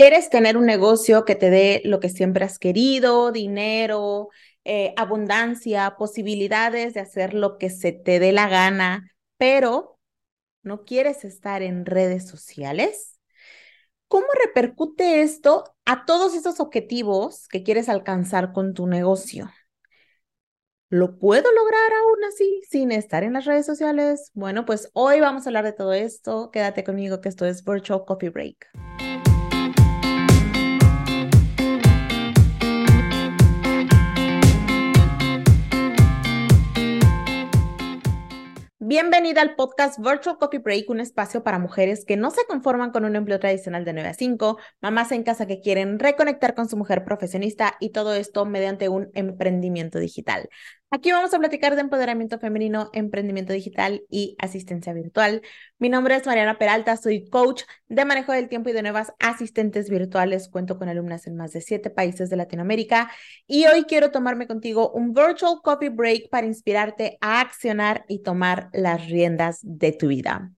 ¿Quieres tener un negocio que te dé lo que siempre has querido, dinero, eh, abundancia, posibilidades de hacer lo que se te dé la gana, pero no quieres estar en redes sociales? ¿Cómo repercute esto a todos esos objetivos que quieres alcanzar con tu negocio? ¿Lo puedo lograr aún así sin estar en las redes sociales? Bueno, pues hoy vamos a hablar de todo esto. Quédate conmigo que esto es Virtual Coffee Break. Bienvenida al podcast Virtual Coffee Break, un espacio para mujeres que no se conforman con un empleo tradicional de 9 a 5, mamás en casa que quieren reconectar con su mujer profesionista y todo esto mediante un emprendimiento digital. Aquí vamos a platicar de empoderamiento femenino, emprendimiento digital y asistencia virtual. Mi nombre es Mariana Peralta, soy coach de manejo del tiempo y de nuevas asistentes virtuales. Cuento con alumnas en más de siete países de Latinoamérica y hoy quiero tomarme contigo un virtual coffee break para inspirarte a accionar y tomar las riendas de tu vida.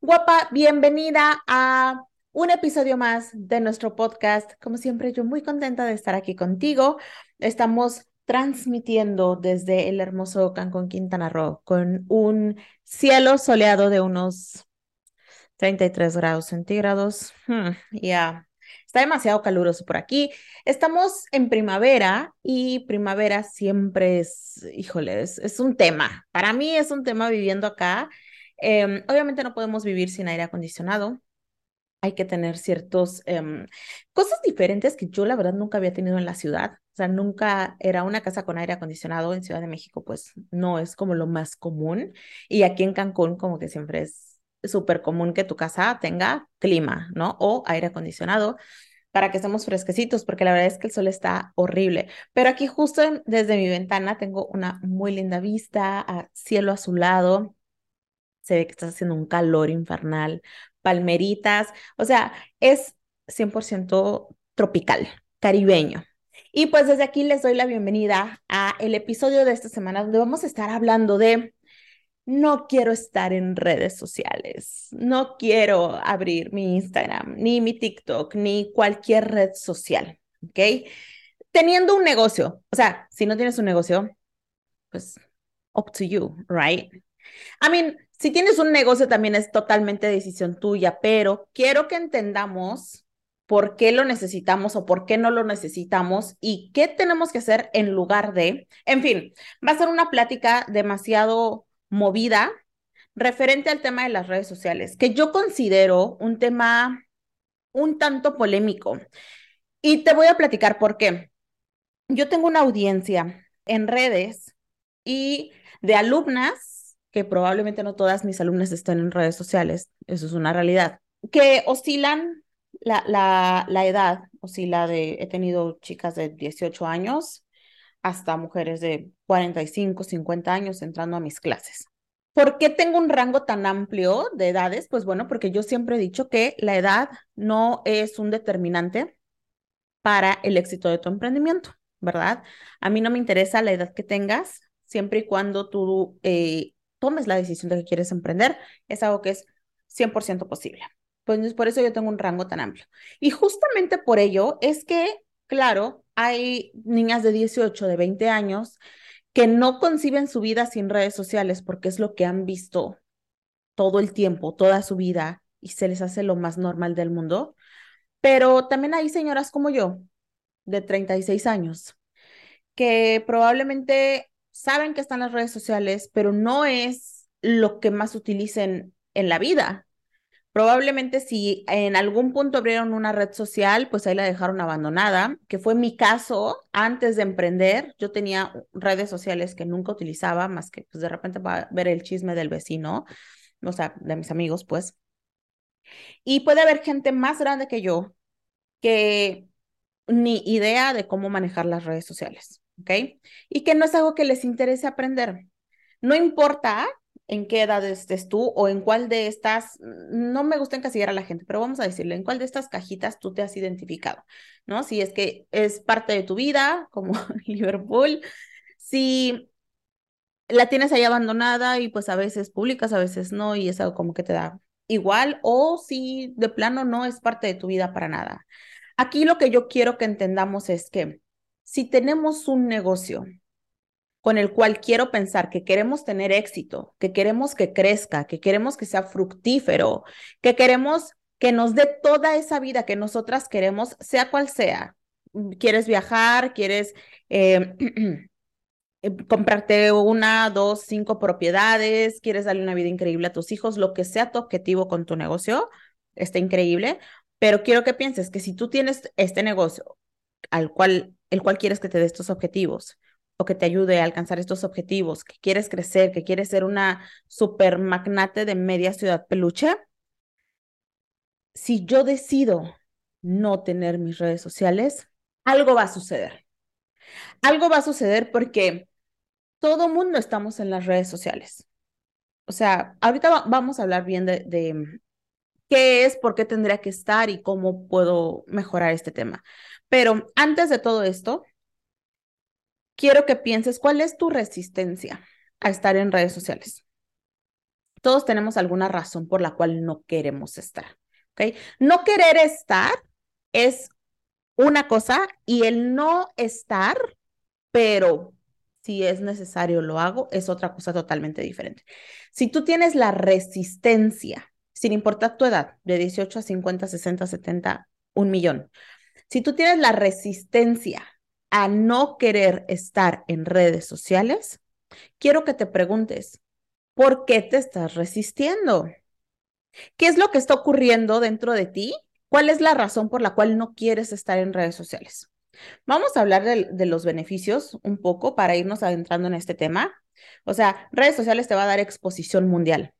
Guapa, bienvenida a un episodio más de nuestro podcast. Como siempre, yo muy contenta de estar aquí contigo. Estamos transmitiendo desde el hermoso Cancún, Quintana Roo, con un cielo soleado de unos 33 grados centígrados. Hmm, ya, está demasiado caluroso por aquí. Estamos en primavera y primavera siempre es, híjole, es, un tema. Para mí es un tema viviendo acá. Em, obviamente no podemos vivir sin aire acondicionado hay que tener ciertos em, cosas diferentes que yo la verdad nunca había tenido en la ciudad. O sea, nunca era una casa con aire acondicionado en Ciudad de México, pues no es como lo más común. Y aquí en Cancún como que siempre es súper común que tu casa tenga clima, ¿no? O aire acondicionado para que estemos fresquecitos, porque la verdad es que el sol está horrible. Pero aquí justo desde mi ventana tengo una muy linda vista a cielo azulado. Se ve que está haciendo un calor infernal, palmeritas, o sea, es 100% tropical, caribeño. Y pues desde aquí les doy la bienvenida a el episodio de esta semana donde vamos a estar hablando de no quiero estar en redes sociales, no quiero abrir mi Instagram, ni mi TikTok, ni cualquier red social, ¿ok? Teniendo un negocio, o sea, si no tienes un negocio, pues up to you, right? I mean, si tienes un negocio también es totalmente decisión tuya, pero quiero que entendamos por qué lo necesitamos o por qué no lo necesitamos y qué tenemos que hacer en lugar de, en fin, va a ser una plática demasiado movida referente al tema de las redes sociales, que yo considero un tema un tanto polémico. Y te voy a platicar por qué. Yo tengo una audiencia en redes y de alumnas que probablemente no todas mis alumnas estén en redes sociales, eso es una realidad, que oscilan la, la, la edad, oscila de, he tenido chicas de 18 años hasta mujeres de 45, 50 años entrando a mis clases. ¿Por qué tengo un rango tan amplio de edades? Pues bueno, porque yo siempre he dicho que la edad no es un determinante para el éxito de tu emprendimiento, ¿verdad? A mí no me interesa la edad que tengas, siempre y cuando tú eh, tomes la decisión de que quieres emprender, es algo que es 100% posible. Pues por eso yo tengo un rango tan amplio. Y justamente por ello es que, claro, hay niñas de 18, de 20 años que no conciben su vida sin redes sociales porque es lo que han visto todo el tiempo, toda su vida, y se les hace lo más normal del mundo. Pero también hay señoras como yo, de 36 años, que probablemente saben que están las redes sociales, pero no es lo que más utilicen en la vida. Probablemente si en algún punto abrieron una red social, pues ahí la dejaron abandonada, que fue mi caso antes de emprender. Yo tenía redes sociales que nunca utilizaba, más que pues de repente para ver el chisme del vecino, o sea, de mis amigos, pues. Y puede haber gente más grande que yo que ni idea de cómo manejar las redes sociales. ¿Ok? Y que no es algo que les interese aprender. No importa en qué edad estés tú o en cuál de estas, no me gusta encasillar a la gente, pero vamos a decirle, en cuál de estas cajitas tú te has identificado, ¿no? Si es que es parte de tu vida, como Liverpool, si la tienes ahí abandonada y pues a veces publicas, a veces no, y es algo como que te da igual, o si de plano no es parte de tu vida para nada. Aquí lo que yo quiero que entendamos es que si tenemos un negocio con el cual quiero pensar que queremos tener éxito, que queremos que crezca, que queremos que sea fructífero, que queremos que nos dé toda esa vida que nosotras queremos, sea cual sea. ¿Quieres viajar? ¿Quieres eh, eh, comprarte una, dos, cinco propiedades? ¿Quieres darle una vida increíble a tus hijos? Lo que sea tu objetivo con tu negocio, está increíble. Pero quiero que pienses que si tú tienes este negocio al cual, el cual quieres que te dé estos objetivos, o que te ayude a alcanzar estos objetivos, que quieres crecer, que quieres ser una super magnate de media ciudad peluche, si yo decido no tener mis redes sociales, algo va a suceder. Algo va a suceder porque todo mundo estamos en las redes sociales. O sea, ahorita vamos a hablar bien de, de qué es, por qué tendría que estar y cómo puedo mejorar este tema. Pero antes de todo esto, quiero que pienses cuál es tu resistencia a estar en redes sociales. Todos tenemos alguna razón por la cual no queremos estar. No querer estar es una cosa y el no estar, pero si es necesario lo hago, es otra cosa totalmente diferente. Si tú tienes la resistencia, sin importar tu edad, de 18 a 50, 60, 70, un millón, si tú tienes la resistencia a no querer estar en redes sociales, quiero que te preguntes, ¿por qué te estás resistiendo? ¿Qué es lo que está ocurriendo dentro de ti? ¿Cuál es la razón por la cual no quieres estar en redes sociales? Vamos a hablar de, los beneficios un poco para irnos adentrando en este tema. O sea, redes sociales te va a dar exposición mundial,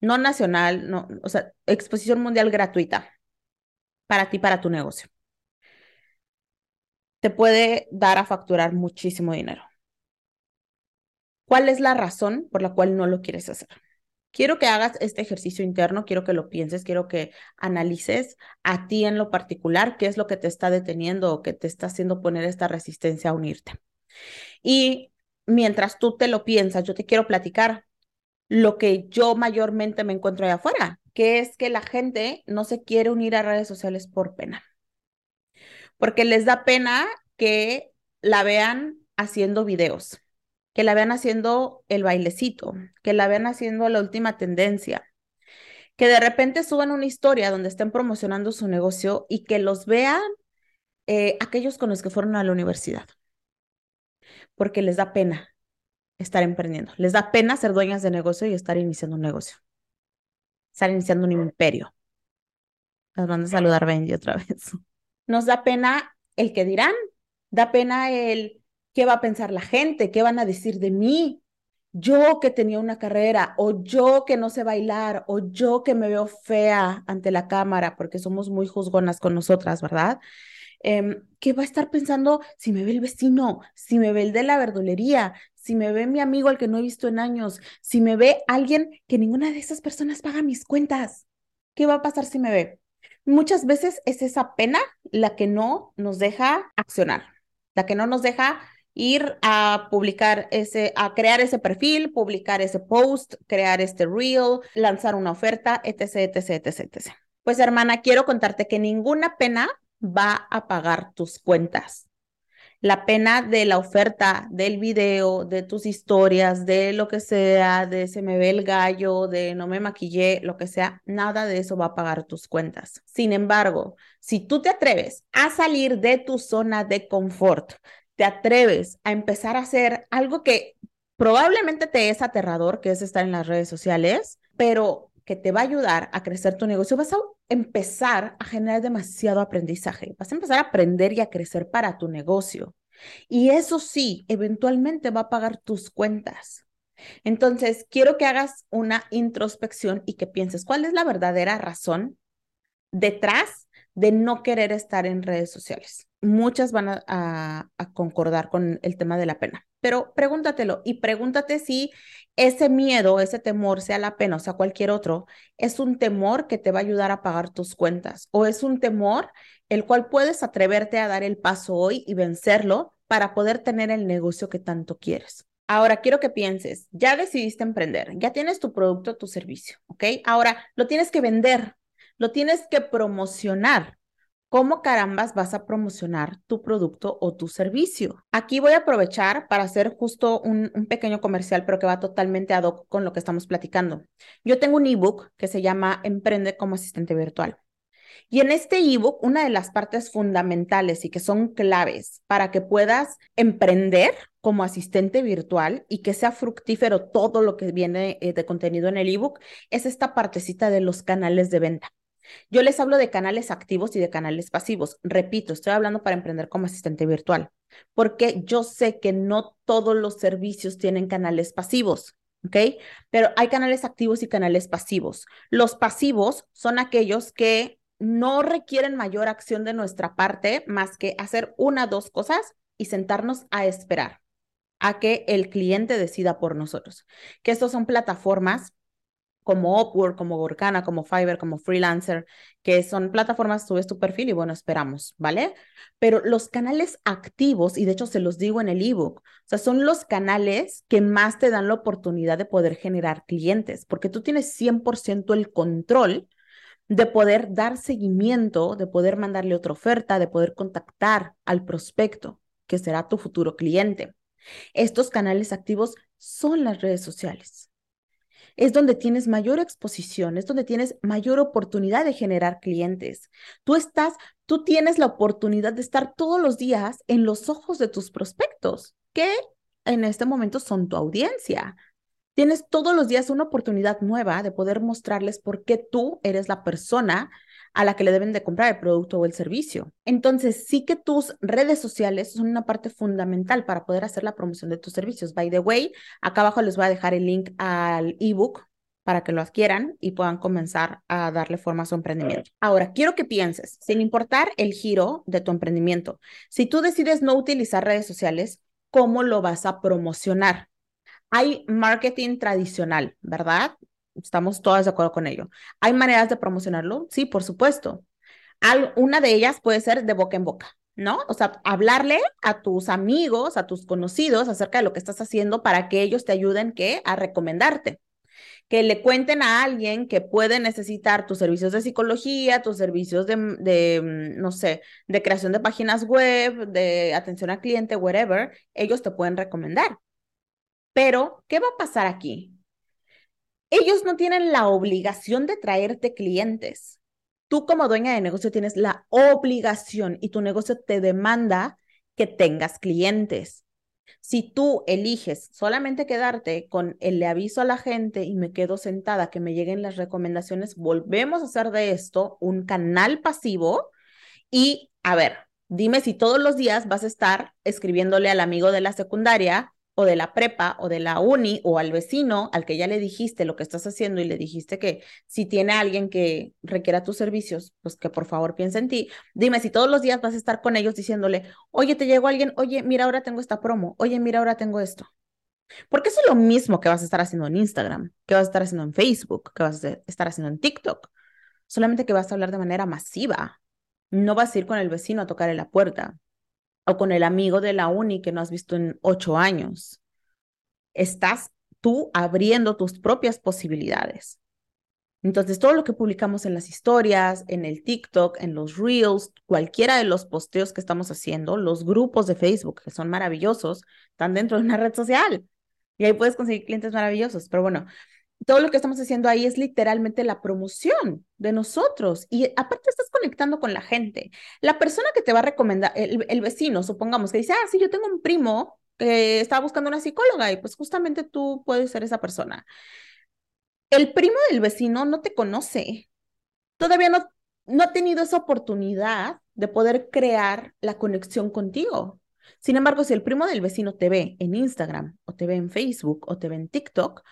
no nacional, no, o sea, exposición mundial gratuita para ti, para tu negocio. Te puede dar a facturar muchísimo dinero. ¿Cuál es la razón por la cual no lo quieres hacer? quiero que hagas este ejercicio interno, quiero que lo pienses, quiero que analices a ti en lo particular qué es lo que te está deteniendo o que te está haciendo poner esta resistencia a unirte. Y mientras tú te lo piensas, yo te quiero platicar lo que yo mayormente me encuentro allá afuera, que es que la gente no se quiere unir a redes sociales por pena, porque les da pena que la vean haciendo videos que la vean haciendo el bailecito, que la vean haciendo la última tendencia, que de repente suban una historia donde estén promocionando su negocio y que los vean eh, aquellos con los que fueron a la universidad, porque les da pena estar emprendiendo, les da pena ser dueñas de negocio y estar iniciando un negocio, estar iniciando un imperio. Las mando a saludar Benji otra vez. Nos da pena el que dirán, da pena el ¿Qué va a pensar la gente? ¿Qué van a decir de mí? Yo que tenía una carrera, o yo que no sé bailar, o yo que me veo fea ante la cámara, porque somos muy juzgonas con nosotras, ¿verdad? Em, ¿Qué va a estar pensando si me ve el vecino, si me ve el de la verdulería, si me ve mi amigo al que no he visto en años, si me ve alguien que ninguna de esas personas paga mis cuentas? ¿Qué va a pasar si me ve? Muchas veces es esa pena la que no nos deja accionar, la que no nos deja ir a publicar ese, a crear ese perfil, publicar ese post, crear este reel, lanzar una oferta, etc, etc, etc, etc. Pues hermana, quiero contarte que ninguna pena va a pagar tus cuentas. La pena de la oferta, del video, de tus historias, de lo que sea, de se me ve el gallo, de no me maquillé, lo que sea, nada de eso va a pagar tus cuentas. Sin embargo, si tú te atreves a salir de tu zona de confort, te atreves a empezar a hacer algo que probablemente te es aterrador, que es estar en las redes sociales, pero que te va a ayudar a crecer tu negocio, vas a empezar a generar demasiado aprendizaje, vas a empezar a aprender y a crecer para tu negocio. Y eso sí, eventualmente va a pagar tus cuentas. Entonces, quiero que hagas una introspección y que pienses cuál es la verdadera razón detrás de no querer estar en redes sociales muchas van a, concordar con el tema de la pena, pero pregúntatelo y pregúntate si ese miedo, ese temor, sea la pena o sea cualquier otro, es un temor que te va a ayudar a pagar tus cuentas o es un temor el cual puedes atreverte a dar el paso hoy y vencerlo para poder tener el negocio que tanto quieres. Ahora quiero que pienses, ya decidiste emprender, ya tienes tu producto, tu servicio, ¿ok? Ahora lo tienes que vender, lo tienes que promocionar ¿Cómo carambas vas a promocionar tu producto o tu servicio? Aquí voy a aprovechar para hacer justo un, pequeño comercial, pero que va totalmente ad hoc con lo que estamos platicando. Yo tengo un ebook que se llama Emprende como asistente virtual. Y en este ebook, una de las partes fundamentales y que son claves para que puedas emprender como asistente virtual y que sea fructífero todo lo que viene eh, de contenido en el ebook es esta partecita de los canales de venta. Yo les hablo de canales activos y de canales pasivos. Repito, estoy hablando para emprender como asistente virtual, porque yo sé que no todos los servicios tienen canales pasivos. ¿ok? Pero hay canales activos y canales pasivos. Los pasivos son aquellos que no requieren mayor acción de nuestra parte más que hacer una, dos cosas y sentarnos a esperar a que el cliente decida por nosotros. Que estos son plataformas como Upwork, como Workana, como Fiverr, como Freelancer, que son plataformas, subes tu perfil y bueno, esperamos, ¿vale? Pero los canales activos, y de hecho se los digo en el ebook, o sea, son los canales que más te dan la oportunidad de poder generar clientes, porque tú tienes 100% el control de poder dar seguimiento, de poder mandarle otra oferta, de poder contactar al prospecto, que será tu futuro cliente. Estos canales activos son las redes sociales. Es donde tienes mayor exposición, es donde tienes mayor oportunidad de generar clientes. Tú estás, tú tienes la oportunidad de estar todos los días en los ojos de tus prospectos, que en este momento son tu audiencia. Tienes todos los días una oportunidad nueva de poder mostrarles por qué tú eres la persona a la que le deben de comprar el producto o el servicio. Entonces, sí que tus redes sociales son una parte fundamental para poder hacer la promoción de tus servicios. By the way, acá abajo les voy a dejar el link al ebook para que lo adquieran y puedan comenzar a darle forma a su emprendimiento. Ahora, quiero que pienses, sin importar el giro de tu emprendimiento, si tú decides no utilizar redes sociales, ¿cómo lo vas a promocionar? Hay marketing tradicional, ¿verdad? Estamos todas de acuerdo con ello. ¿Hay maneras de promocionarlo? Sí, por supuesto. una de ellas puede ser de boca en boca, ¿no? O sea, hablarle a tus amigos, a tus conocidos acerca de lo que estás haciendo para que ellos te ayuden ¿qué? a recomendarte. Que le cuenten a alguien que puede necesitar tus servicios de psicología, tus servicios de, de, mm, no sé, de creación de páginas web, de atención al cliente, whatever, ellos te pueden recomendar. Pero, ¿qué va a pasar aquí? Ellos no tienen la obligación de traerte clientes. Tú como dueña de negocio tienes la obligación y tu negocio te demanda que tengas clientes. Si tú eliges solamente quedarte con el le aviso a la gente y me quedo sentada que me lleguen las recomendaciones, volvemos a hacer de esto un canal pasivo y a ver, dime si todos los días vas a estar escribiéndole al amigo de la secundaria o de la prepa o de la uni o al vecino al que ya le dijiste lo que estás haciendo y le dijiste que si tiene alguien que requiera tus servicios, pues que por favor piense en ti. Dime si todos los días vas a estar con ellos diciéndole, oye, te llegó alguien, oye, mira, ahora tengo esta promo, oye, mira, ahora tengo esto. Porque eso es lo mismo que vas a estar haciendo en Instagram, que vas a estar haciendo en Facebook, que vas a estar haciendo en TikTok. Solamente que vas a hablar de manera masiva. No vas a ir con el vecino a tocarle la puerta o con el amigo de la uni que no has visto en ocho años. Estás tú abriendo tus propias posibilidades. Entonces, todo lo que publicamos en las historias, en el TikTok, en los Reels, cualquiera de los posteos que estamos haciendo, los grupos de Facebook, que son maravillosos, están dentro de una red social. Y ahí puedes conseguir clientes maravillosos. Pero bueno, todo lo que estamos haciendo ahí es literalmente la promoción de nosotros. Y aparte estás conectando con la gente. La persona que te va a recomendar, el, vecino, supongamos, que dice, ah, sí, yo tengo un primo que está buscando una psicóloga y pues justamente tú puedes ser esa persona. El primo del vecino no te conoce. Todavía no, no ha tenido esa oportunidad de poder crear la conexión contigo. Sin embargo, si el primo del vecino te ve en Instagram o te ve en Facebook o te ve en TikTok,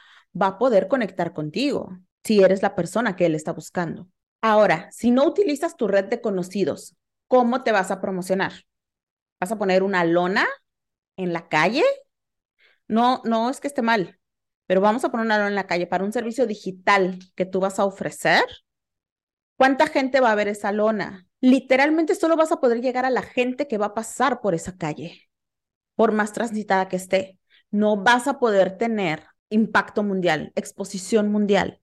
va a poder conectar contigo si eres la persona que él está buscando. Ahora, si no utilizas tu red de conocidos, ¿cómo te vas a promocionar? ¿Vas a poner una lona en la calle? No, no es que esté mal, pero vamos a poner una lona en la calle para un servicio digital que tú vas a ofrecer. ¿Cuánta gente va a ver esa lona? Literalmente solo vas a poder llegar a la gente que va a pasar por esa calle, por más transitada que esté. No vas a poder tener impacto mundial, exposición mundial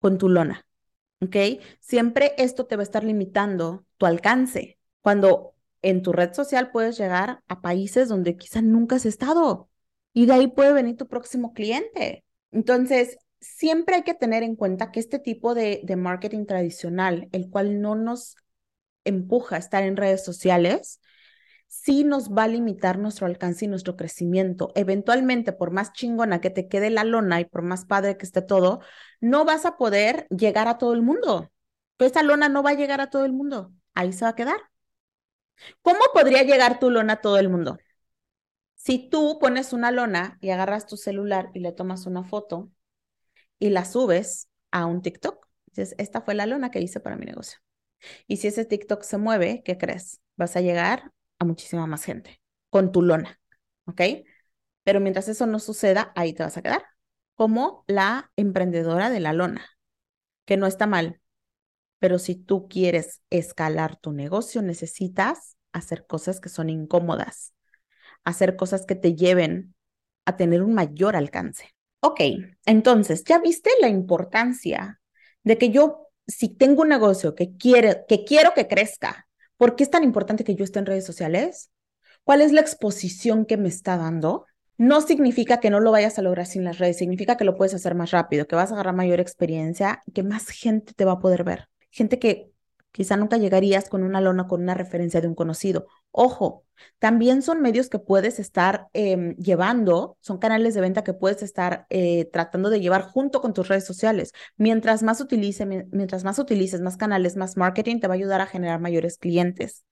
con tu lona. ¿ok? Siempre esto te va a estar limitando tu alcance. Cuando en tu red social puedes llegar a países donde quizá nunca has estado y de ahí puede venir tu próximo cliente. Entonces, siempre hay que tener en cuenta que este tipo de, de marketing tradicional, el cual no nos empuja a estar en redes sociales, sí nos va a limitar nuestro alcance y nuestro crecimiento. Eventualmente, por más chingona que te quede la lona y por más padre que esté todo, no vas a poder llegar a todo el mundo. Esa lona no va a llegar a todo el mundo. Ahí se va a quedar. ¿Cómo podría llegar tu lona a todo el mundo? Si tú pones una lona y agarras tu celular y le tomas una foto y la subes a un TikTok, dices, esta fue la lona que hice para mi negocio. Y si ese TikTok se mueve, ¿qué crees? Vas a llegar a muchísima más gente con tu lona, ¿ok? Pero mientras eso no suceda, ahí te vas a quedar como la emprendedora de la lona, que no está mal, pero si tú quieres escalar tu negocio, necesitas hacer cosas que son incómodas, hacer cosas que te lleven a tener un mayor alcance. Ok, entonces, ¿ya viste la importancia de que yo, si tengo un negocio que, quiere, que quiero que crezca, ¿por qué es tan importante que yo esté en redes sociales? ¿Cuál es la exposición que me está dando? No significa que no lo vayas a lograr sin las redes, significa que lo puedes hacer más rápido, que vas a agarrar mayor experiencia, que más gente te va a poder ver gente que quizá nunca llegarías con una lona, con una referencia de un conocido. Ojo, también son medios que puedes estar em, llevando, son canales de venta que puedes estar eh, tratando de llevar junto con tus redes sociales. Mientras más, utilice, mientras más utilices más canales, más marketing, te va a ayudar a generar mayores clientes.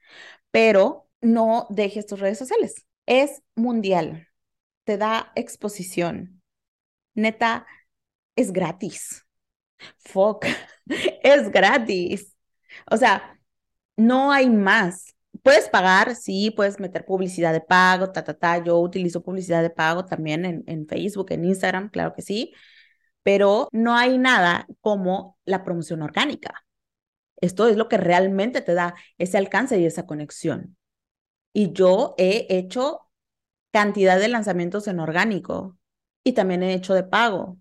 Pero no dejes tus redes sociales. Es mundial, te da exposición. Neta, es gratis. Fuck. es gratis. O sea, no hay más. Puedes pagar, sí, puedes meter publicidad de pago, ta, ta, ta. Yo utilizo publicidad de pago también en, Facebook, en Instagram, claro que sí, pero no hay nada como la promoción orgánica. Esto es lo que realmente te da ese alcance y esa conexión. Y yo he hecho cantidad de lanzamientos en orgánico y también he hecho de pago.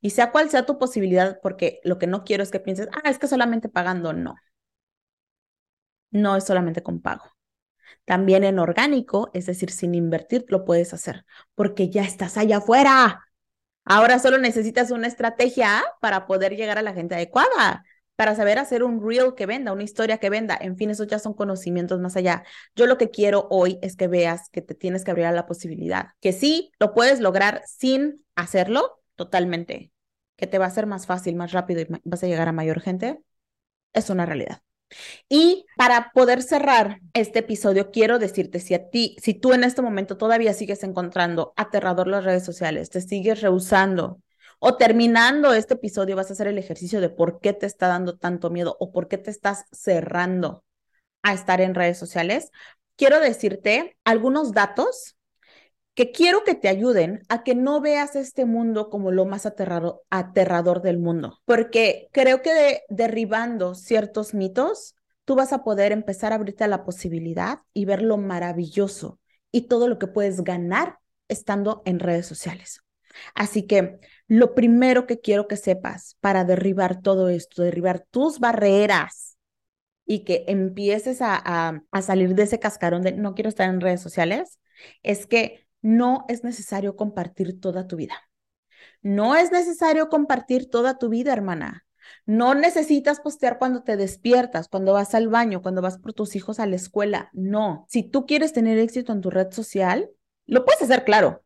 Y sea cual sea tu posibilidad, porque lo que no quiero es que pienses, ah, es que solamente pagando, no. No es solamente con pago. También en orgánico, es decir, sin invertir, lo puedes hacer, porque ya estás allá afuera. Ahora solo necesitas una estrategia para poder llegar a la gente adecuada, para saber hacer un reel que venda, una historia que venda. En fin, esos ya son conocimientos más allá. Yo lo que quiero hoy es que veas que te tienes que abrir a la posibilidad, que sí, lo puedes lograr sin hacerlo, totalmente, que te va a ser más fácil, más rápido y vas a llegar a mayor gente, es una realidad. Y para poder cerrar este episodio, quiero decirte, si a ti, si tú en este momento todavía sigues encontrando aterrador las redes sociales, te sigues rehusando o terminando este episodio vas a hacer el ejercicio de por qué te está dando tanto miedo o por qué te estás cerrando a estar en redes sociales, quiero decirte algunos datos que quiero que te ayuden a que no veas este mundo como lo más aterrador, aterrador del mundo, porque creo que derribando ciertos mitos, tú vas a poder empezar a abrirte a la posibilidad y ver lo maravilloso y todo lo que puedes ganar estando en redes sociales. Así que lo primero que quiero que sepas para derribar todo esto, derribar tus barreras y que empieces a, a salir de ese cascarón de no quiero estar en redes sociales, es que no es necesario compartir toda tu vida. No es necesario compartir toda tu vida, hermana. No necesitas postear cuando te despiertas, cuando vas al baño, cuando vas por tus hijos a la escuela. No. Si tú quieres tener éxito en tu red social, lo puedes hacer, claro,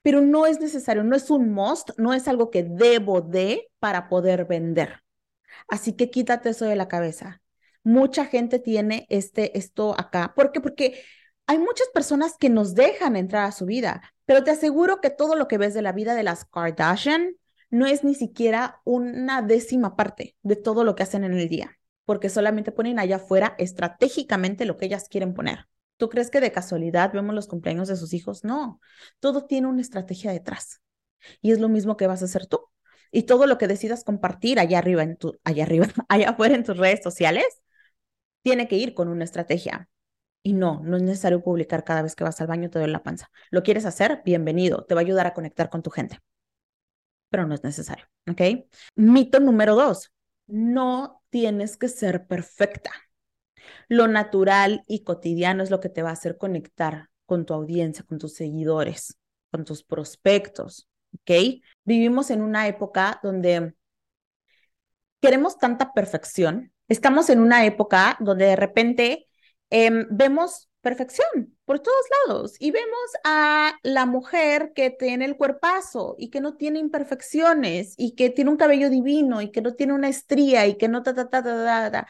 pero no es necesario, no es un must, no es algo que debo de para poder vender. Así que quítate eso de la cabeza. Mucha gente tiene este, esto acá. ¿Por qué? Porque hay muchas personas que nos dejan entrar a su vida, pero te aseguro que todo lo que ves de la vida de las Kardashian no es ni siquiera una décima parte de todo lo que hacen en el día, porque solamente ponen allá afuera estratégicamente lo que ellas quieren poner. ¿Tú crees que de casualidad vemos los cumpleaños de sus hijos? No, todo tiene una estrategia detrás. Y es lo mismo que vas a hacer tú. Y todo lo que decidas compartir allá arriba, en tu, allá arriba, allá afuera en tus redes sociales, tiene que ir con una estrategia. Y no, no es necesario publicar cada vez que vas al baño te duele la panza. ¿Lo quieres hacer? Bienvenido, te va a ayudar a conectar con tu gente. Pero no es necesario, ¿ok? Mito número dos. no tienes que ser perfecta. Lo natural y cotidiano es lo que te va a hacer conectar con tu audiencia, con tus seguidores, con tus prospectos, ¿ok? Vivimos en una época donde queremos tanta perfección. Estamos en una época donde de repente em, vemos perfección por todos lados y vemos a la mujer que tiene el cuerpazo y que no tiene imperfecciones y que tiene un cabello divino y que no tiene una estría y que no ta ta ta ta ta, ta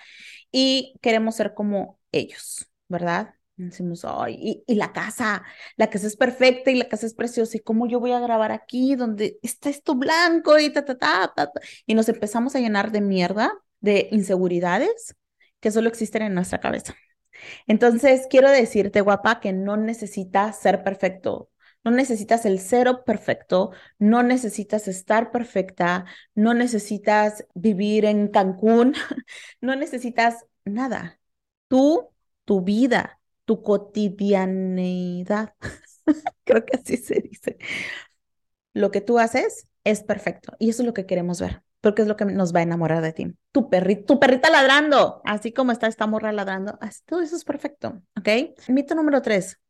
y queremos ser como ellos, ¿verdad? Decimos, ay, y, la casa, la casa es perfecta y la casa es preciosa, ¿y cómo yo voy a grabar aquí donde está esto blanco y ta, ta, ta, ta, ta? Y nos empezamos a llenar de mierda, de inseguridades que solo existen en nuestra cabeza. Entonces, quiero decirte, guapa, que no necesitas ser perfecto, no necesitas el cero perfecto, no necesitas estar perfecta, no necesitas vivir en Cancún, no necesitas nada. Tú, tu vida, tu cotidianidad, creo que así se dice. Lo que tú haces es perfecto y eso es lo que queremos ver, porque es lo que nos va a enamorar de ti. Tu, perrito, tu perrita ladrando, así como está esta morra ladrando, todo eso es perfecto, ¿ok? Mito número tres,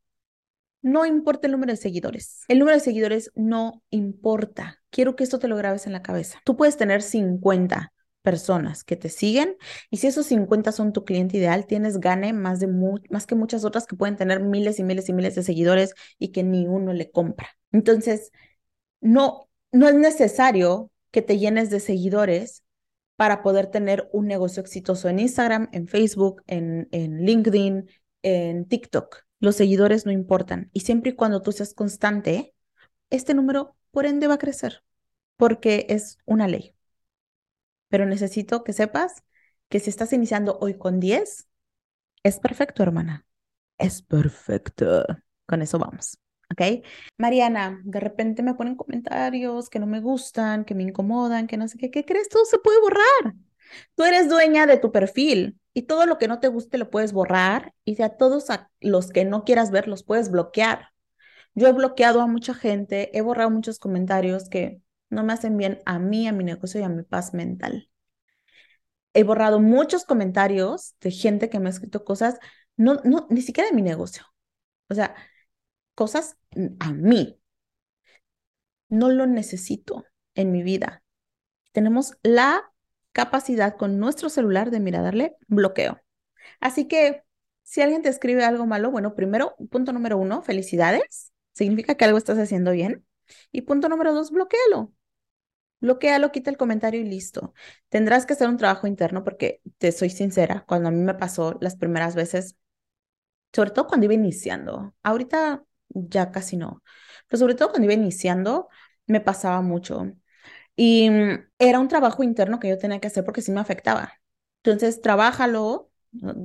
no importa el número de seguidores. El número de seguidores no importa. Quiero que esto te lo grabes en la cabeza. Tú puedes tener 50 personas que te siguen y si esos 50 son tu cliente ideal, tienes gane más, de más que muchas otras que pueden tener miles y miles y miles de seguidores y que ni uno le compra. Entonces, no, no es necesario que te llenes de seguidores para poder tener un negocio exitoso en Instagram, en Facebook, en, en LinkedIn, en TikTok. Los seguidores no importan. Y siempre y cuando tú seas constante, este número por ende va a crecer, porque es una ley. Pero necesito que sepas que si estás iniciando hoy con 10, es perfecto, hermana. Es perfecto. Con eso vamos. ¿Ok? Mariana, de repente me ponen comentarios que no me gustan, que me incomodan, que no sé qué. ¿Qué crees? Todo se puede borrar. Tú eres dueña de tu perfil y todo lo que no te guste lo puedes borrar y a todos los que no quieras ver los puedes bloquear. Yo he bloqueado a mucha gente, he borrado muchos comentarios que no me hacen bien a mí, a mi negocio y a mi paz mental. He borrado muchos comentarios de gente que me ha escrito cosas, no, no, ni siquiera de mi negocio. O sea, cosas a mí. No lo necesito en mi vida. Tenemos la capacidad con nuestro celular de, mira, darle bloqueo. Así que si alguien te escribe algo malo, bueno, primero, punto número uno, felicidades. Significa que algo estás haciendo bien. Y punto número dos, bloquealo. Bloquealo, quita el comentario y listo. Tendrás que hacer un trabajo interno porque te soy sincera, cuando a mí me pasó las primeras veces, sobre todo cuando iba iniciando, ahorita ya casi no, pero sobre todo cuando iba iniciando, me pasaba mucho. Y mm, era un trabajo interno que yo tenía que hacer porque sí me afectaba. Entonces, trabájalo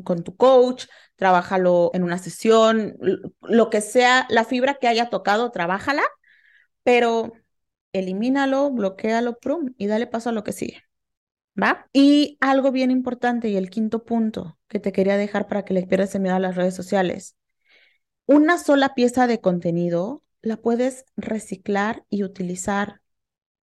con tu coach, trabájalo en una sesión, lo que sea, la fibra que haya tocado, trabájala, pero elimínalo, bloquealo, prum, y dale paso a lo que sigue. ¿Va? Y algo bien importante y el quinto punto que te quería dejar para que le pierdas el miedo a las redes sociales. Una sola pieza de contenido la puedes reciclar y utilizar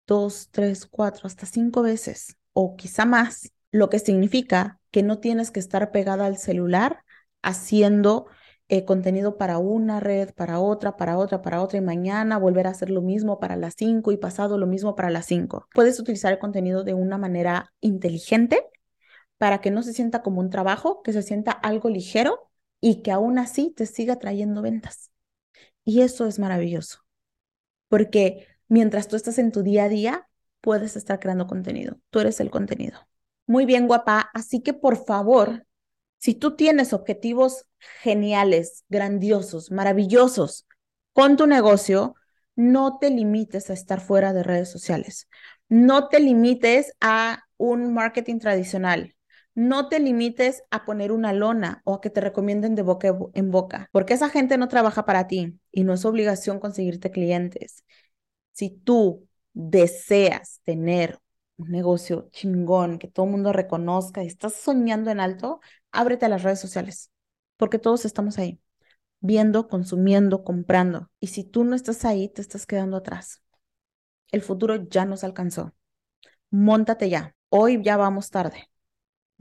dos, tres, cuatro, hasta cinco veces o quizá más, lo que significa que no tienes que estar pegada al celular haciendo eh, contenido para una red, para otra, para otra, para otra y mañana volver a hacer lo mismo para las cinco y pasado lo mismo para las cinco. Puedes utilizar el contenido de una manera inteligente para que no se sienta como un trabajo, que se sienta algo ligero y que aún así te siga trayendo ventas. Y eso es maravilloso, porque mientras tú estás en tu día a día, puedes estar creando contenido. Tú eres el contenido. Muy bien, guapa. Así que por favor, si tú tienes objetivos geniales, grandiosos, maravillosos con tu negocio, no te limites a estar fuera de redes sociales. No te limites a un marketing tradicional. No te limites a poner una lona o a que te recomienden de boca en boca, porque esa gente no trabaja para ti y no es obligación conseguirte clientes. Si tú deseas tener un negocio chingón, que todo el mundo reconozca y estás soñando en alto, ábrete a las redes sociales, porque todos estamos ahí, viendo, consumiendo, comprando. Y si tú no estás ahí, te estás quedando atrás. El futuro ya nos alcanzó. Móntate ya. hoy ya vamos tarde.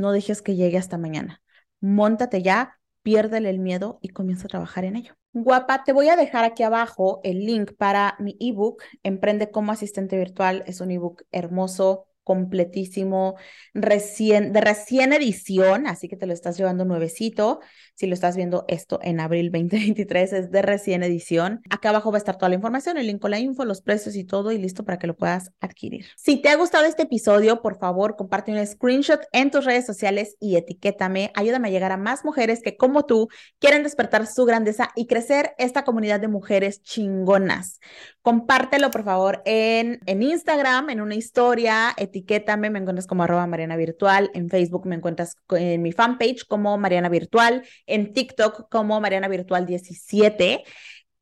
No dejes que llegue hasta mañana. Móntate ya, piérdele el miedo y comienza a trabajar en ello. Guapa, te voy a dejar aquí abajo el link para mi ebook, Emprende como asistente virtual. Es un ebook hermoso, completísimo, recién, de recién edición, así que te lo estás llevando nuevecito. Si lo estás viendo esto en abril 2023, es de recién edición. Acá abajo va a estar toda la información, el link con la info, los precios y todo, y listo para que lo puedas adquirir. Si te ha gustado este episodio, por favor, comparte un screenshot en tus redes sociales y etiquétame. Ayúdame a llegar a más mujeres que, como tú, quieren despertar su grandeza y crecer esta comunidad de mujeres chingonas. Compártelo, por favor, en, en Instagram, en una historia, etiquétame, me encuentras como arroba Mariana Virtual, en Facebook me encuentras en mi fanpage como Mariana Virtual, en TikTok como Mariana Virtual 17.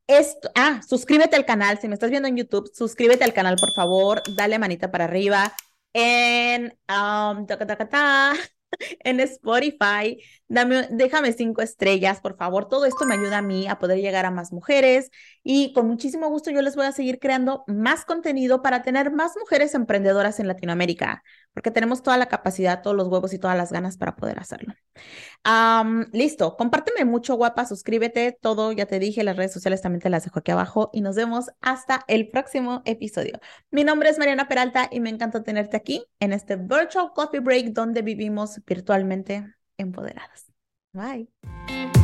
Esto, ah, suscríbete al canal, si me estás viendo en YouTube, suscríbete al canal, por favor, dale manita para arriba. En um, ta, ta, ta, en Spotify. Dame, déjame cinco estrellas, por favor. Todo esto me ayuda a mí a poder llegar a más mujeres y con muchísimo gusto yo les voy a seguir creando más contenido para tener más mujeres emprendedoras en Latinoamérica, porque tenemos toda la capacidad, todos los huevos y todas las ganas para poder hacerlo. listo, compárteme mucho, guapa, suscríbete, todo, ya te dije, las redes sociales también te las dejo aquí abajo y nos vemos hasta el próximo episodio. Mi nombre es Mariana Peralta y me encanta tenerte aquí en este Virtual Coffee Break donde vivimos virtualmente empoderadas. Bye.